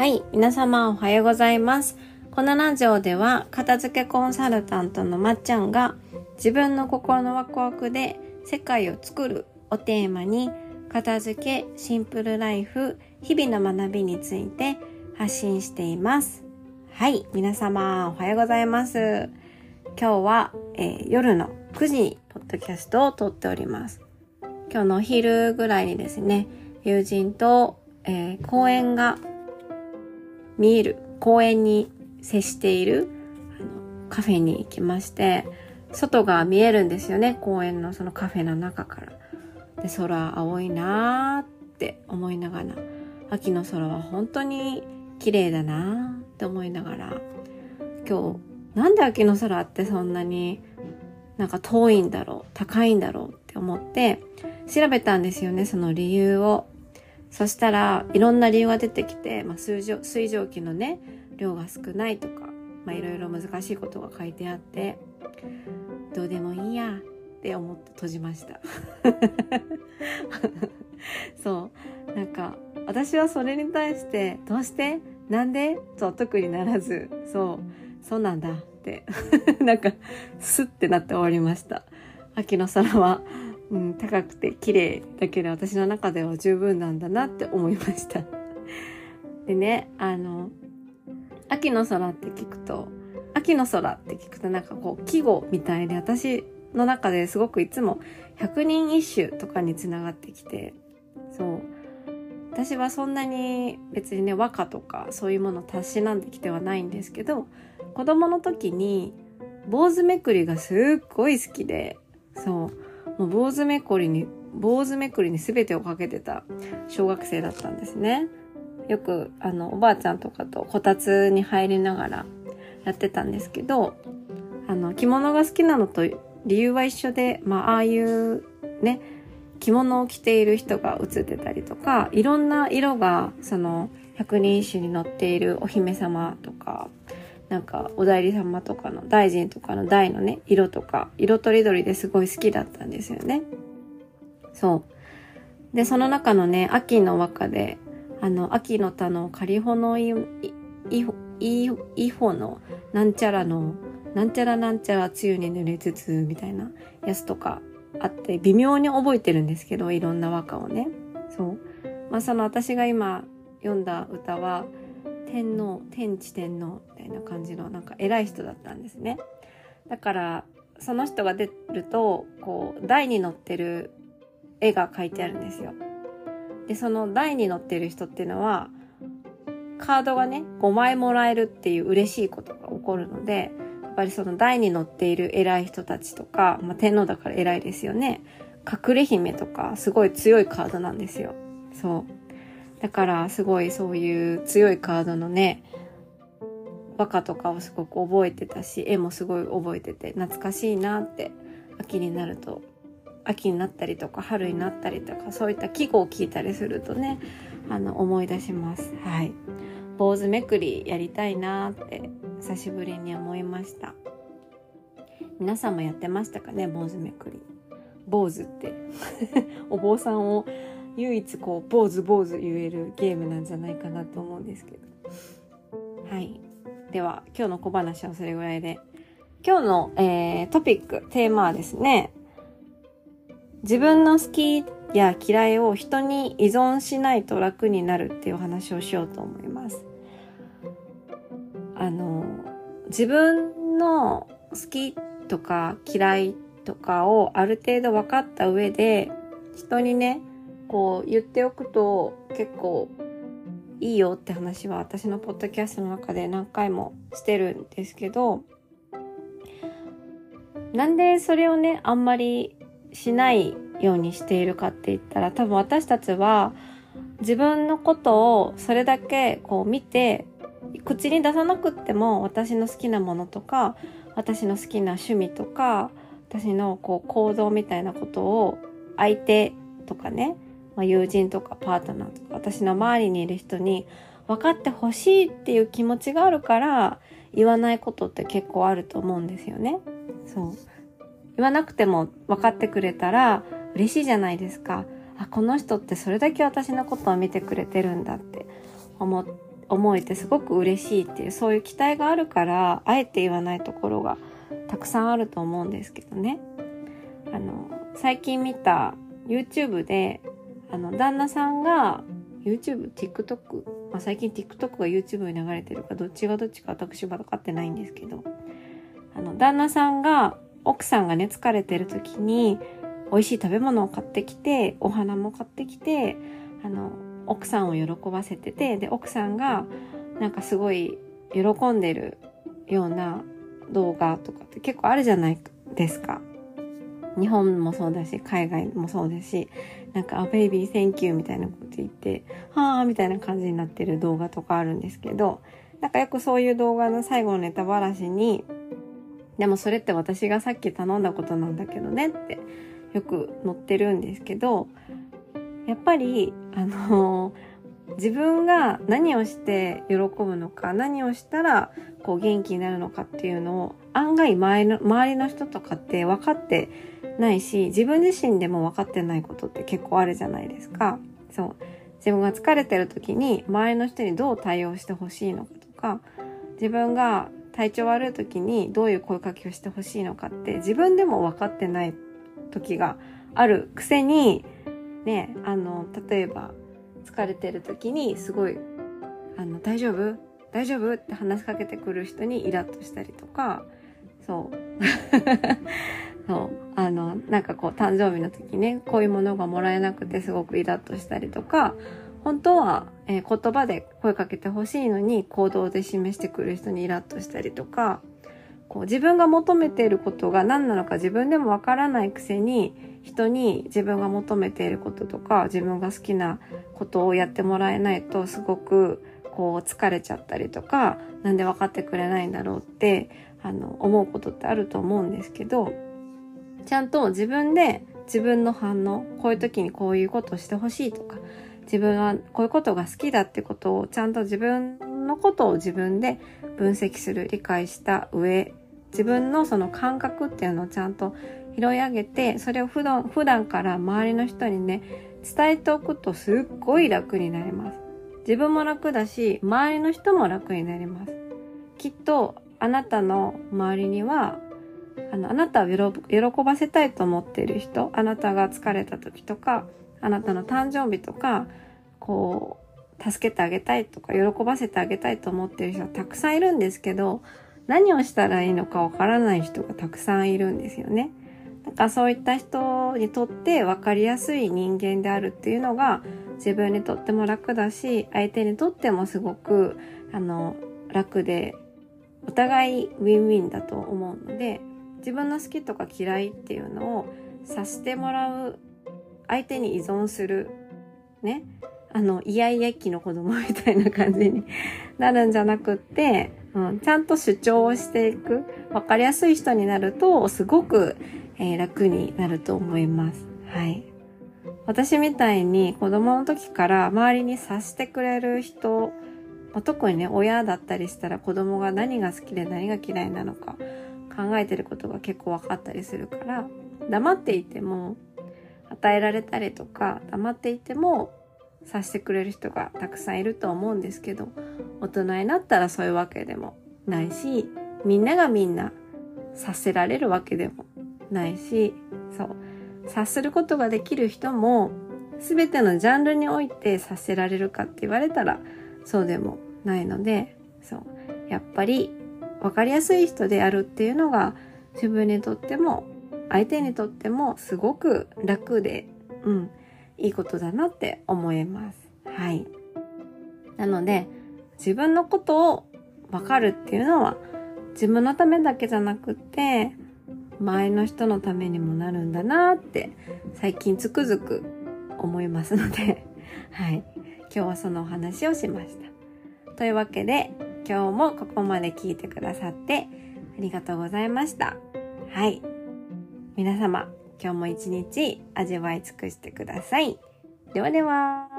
はい、皆様おはようございます。このラジオでは、片付けコンサルタントのまっちゃんが、自分の心のワクワクで世界を作るをテーマに、片付け、シンプルライフ、日々の学びについて発信しています。はい、皆様おはようございます。今日は、えー夜の9時にポッドキャストを撮っております。今日のお昼ぐらいにですね、友人と、えー公園が見える公園に接しているあのカフェに行きまして外が見えるんですよね公園のそのカフェの中から。で空青いなーって思いながら秋の空は本当に綺麗だなーって思いながら今日なんで秋の空ってそんなになんか遠いんだろう高いんだろうって思って調べたんですよねその理由を。そしたらいろんな理由が出てきて、まあ、水蒸水蒸気のね量が少ないとか、まあ、いろいろ難しいことが書いてあってどうでもいいやって思って閉じました。そう。なんか私はそれに対してどうして？なんで？と特にならずそう。そうなんだって。なんかスッてなって終わりました。秋の空は。うん、高くて綺麗だけど私の中では十分なんだなって思いました。でね、あの、秋の空って聞くと、秋の空って聞くとなんかこう季語みたいで私の中ですごくいつも百人一首とかにつながってきて、そう。私はそんなに別にね和歌とかそういうものをたしなんできてはないんですけど子供の時に坊主めくりがすっごい好きでそうもう坊主めくりに、坊主めくりに全てをかけてた小学生だったんですね。よく、あの、おばあちゃんとかとこたつに入りながらやってたんですけど、あの、着物が好きなのと理由は一緒で、まあ、ああいうね、着物を着ている人が写ってたりとか、いろんな色が、その、百人一首に載っているお姫様とか、なんかお代理様とかの大臣とかの大のね色とか色とりどりですごい好きだったんですよね。そう。でその中のね秋の和歌であの秋の田の仮穂のいいいいほのなんちゃらのなんちゃらなんちゃら梅雨に濡れつつみたいなやつとかあって微妙に覚えてるんですけどいろんな和歌をね。そう。まあその私が今読んだ歌は天皇天智天皇みたいな感じのなんか偉い人だったんですね。だからその人が出るとこう台に乗ってる絵が描いてあるんですよ。でその台に乗ってる人っていうのはカードがね5枚もらえるっていう嬉しいことが起こるのでやっぱりその台に乗っている偉い人たちとか、まあ、天皇だから偉いですよね。隠れ姫とかすごい強いカードなんですよ。そう。だからすごいそういう強いカードのね和歌とかをすごく覚えてたし絵もすごい覚えてて懐かしいなって秋になると秋になったりとか春になったりとかそういった季語を聞いたりするとねあの思い出します。はい。坊主めくりやりたいなって久しぶりに思いました。皆さんもやってましたかね坊主めくり。坊主って。お坊さんを唯一こう坊主坊主言えるゲームなんじゃないかなと思うんですけど。はい。では今日の小話はそれぐらいで今日の、えートピックテーマはですね自分の好きや嫌いを人に依存しないと楽になるっていうお話をしようと思います。あの自分の好きとか嫌いとかをある程度分かった上で人にねこう言っておくと結構いいよって話は私のポッドキャストの中で何回もしてるんですけどなんでそれをねあんまりしないようにしているかって言ったら多分私たちは自分のことをそれだけこう見て口に出さなくっても私の好きなものとか私の好きな趣味とか私のこう行動みたいなことを相手とかねまあ、友人とかパートナーとか私の周りにいる人に分かってほしいっていう気持ちがあるから言わないことって結構あると思うんですよね。そう。言わなくても分かってくれたら嬉しいじゃないですか。あ、この人ってそれだけ私のことを見てくれてるんだって思思えてすごく嬉しいっていうそういう期待があるからあえて言わないところがたくさんあると思うんですけどねあの最近見た YouTube であの旦那さんが YouTube、TikTok、まあ、最近 TikTok が YouTube に流れてるかどっちがどっちか私は分かってないんですけどあの旦那さんが奥さんがね疲れてる時に美味しい食べ物を買ってきてお花も買ってきてあの奥さんを喜ばせててで奥さんがなんかすごい喜んでるような動画とかって結構あるじゃないですか。日本もそうだし海外もそうですしなんか「あ baby thank you」みたいなこと言って「はあ」みたいな感じになってる動画とかあるんですけどなんかよくそういう動画の最後のネタばらしに「でもそれって私がさっき頼んだことなんだけどね」ってよく載ってるんですけどやっぱりあの自分が何をして喜ぶのか何をしたらこう元気になるのかっていうのを案外周りの周りの人とかって分かってないし自分自身でも分かってないことって結構あるじゃないですか。そう。自分が疲れてる時に周りの人にどう対応してほしいのかとか自分が体調悪い時にどういう声かけをしてほしいのかって自分でも分かってない時があるくせにねあの例えば疲れてる時にすごいあの大丈夫？大丈夫？って話しかけてくる人にイラッとしたりとかそう。そう。あのなんかこう誕生日の時ねこういうものがもらえなくてすごくイラッとしたりとか本当は、えー、言葉で声かけてほしいのに行動で示してくる人にイラッとしたりとかこう自分が求めていることが何なのか自分でもわからないくせに人に自分が求めていることとか自分が好きなことをやってもらえないとすごくこう疲れちゃったりとかなんで分かってくれないんだろうってあの思うことってあると思うんですけどちゃんと自分で自分の反応こういう時にこういうことをしてほしいとか自分はこういうことが好きだってことをちゃんと自分のことを自分で分析する理解した上自分のその感覚っていうのをちゃんと拾い上げてそれを普段普段から周りの人にね伝えておくとすっごい楽になります。自分も楽だし周りの人も楽になります。きっとあなたの周りにはあのあなたを喜ばせたいと思っている人あなたが疲れた時とかあなたの誕生日とかこう助けてあげたいとか喜ばせてあげたいと思っている人はたくさんいるんですけど何をしたらいいのかわからない人がたくさんいるんですよね。だかそういった人にとって分かりやすい人間であるっていうのが自分にとっても楽だし相手にとってもすごくあの楽でお互いウィンウィンだと思うので自分の好きとか嫌いっていうのをさせてもらう相手に依存するねあのイヤイヤ期の子供みたいな感じに なるんじゃなくってうん、ちゃんと主張をしていく、わかりやすい人になると、すごく、えー、楽になると思います。はい。私みたいに子供の時から周りに察してくれる人、特にね、親だったりしたら子供が何が好きで何が嫌いなのか考えてることが結構分かったりするから、黙っていても与えられたりとか、黙っていてもさしてくれる人がたくさんいると思うんですけど大人になったらそういうわけでもないしみんながみんなさせられるわけでもないしそう。察することができる人も全てのジャンルにおいてさせられるかって言われたらそうでもないのでそう。やっぱり分かりやすい人であるっていうのが自分にとっても相手にとってもすごく楽で、うん、いいことだなって思います。はい。なので、自分のことをわかるっていうのは、自分のためだけじゃなくって、周りの人のためにもなるんだなって最近つくづく思いますのではい。今日はそのお話をしました。というわけで、今日もここまで聞いてくださってありがとうございました。はい。皆様、今日も一日味わい尽くしてください。ではでは。